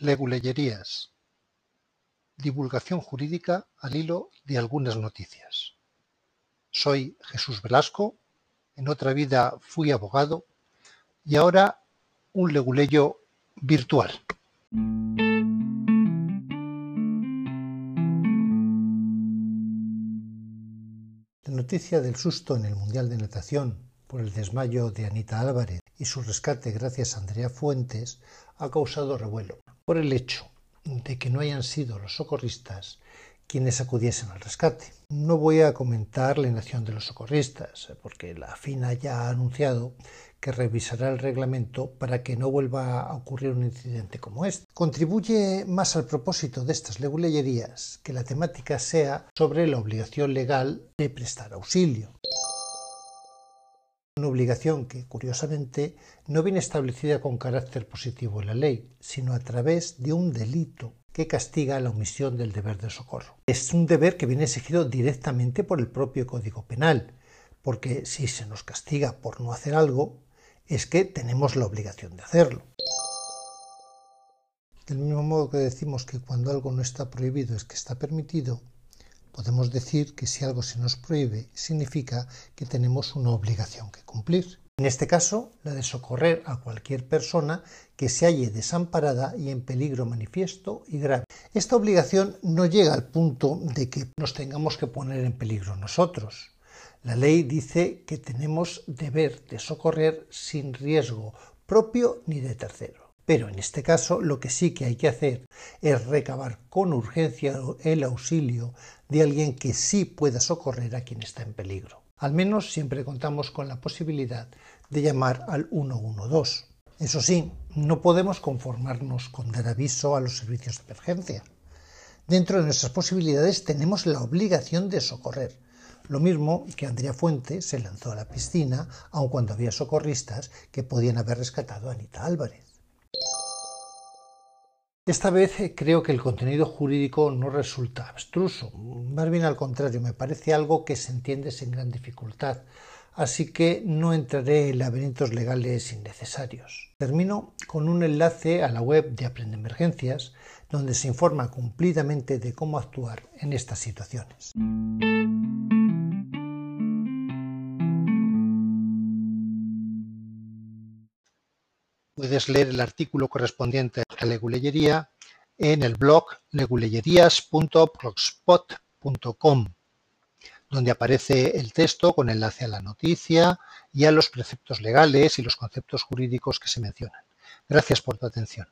Leguleyerías. Divulgación jurídica al hilo de algunas noticias. Soy Jesús Velasco, en otra vida fui abogado y ahora un leguleyo virtual. La noticia del susto en el Mundial de Natación por el desmayo de Anita Álvarez y su rescate gracias a Andrea Fuentes ha causado revuelo por el hecho de que no hayan sido los socorristas quienes acudiesen al rescate. No voy a comentar la inacción de los socorristas, porque la FINA ya ha anunciado que revisará el reglamento para que no vuelva a ocurrir un incidente como este. Contribuye más al propósito de estas leguleyerías que la temática sea sobre la obligación legal de prestar auxilio una obligación que, curiosamente, no viene establecida con carácter positivo en la ley, sino a través de un delito que castiga la omisión del deber de socorro. Es un deber que viene exigido directamente por el propio Código Penal, porque si se nos castiga por no hacer algo, es que tenemos la obligación de hacerlo. Del mismo modo que decimos que cuando algo no está prohibido es que está permitido, Podemos decir que si algo se nos prohíbe significa que tenemos una obligación que cumplir. En este caso, la de socorrer a cualquier persona que se halle desamparada y en peligro manifiesto y grave. Esta obligación no llega al punto de que nos tengamos que poner en peligro nosotros. La ley dice que tenemos deber de socorrer sin riesgo propio ni de tercero. Pero en este caso lo que sí que hay que hacer es recabar con urgencia el auxilio de alguien que sí pueda socorrer a quien está en peligro. Al menos siempre contamos con la posibilidad de llamar al 112. Eso sí, no podemos conformarnos con dar aviso a los servicios de emergencia. Dentro de nuestras posibilidades tenemos la obligación de socorrer. Lo mismo que Andrea Fuente se lanzó a la piscina, aun cuando había socorristas que podían haber rescatado a Anita Álvarez. Esta vez eh, creo que el contenido jurídico no resulta abstruso, más bien al contrario, me parece algo que se entiende sin gran dificultad, así que no entraré en laberintos legales innecesarios. Termino con un enlace a la web de Aprende Emergencias, donde se informa cumplidamente de cómo actuar en estas situaciones. Puedes leer el artículo correspondiente a leguleyería en el blog leguleyerías.blogspot.com, donde aparece el texto con enlace a la noticia y a los preceptos legales y los conceptos jurídicos que se mencionan. Gracias por tu atención.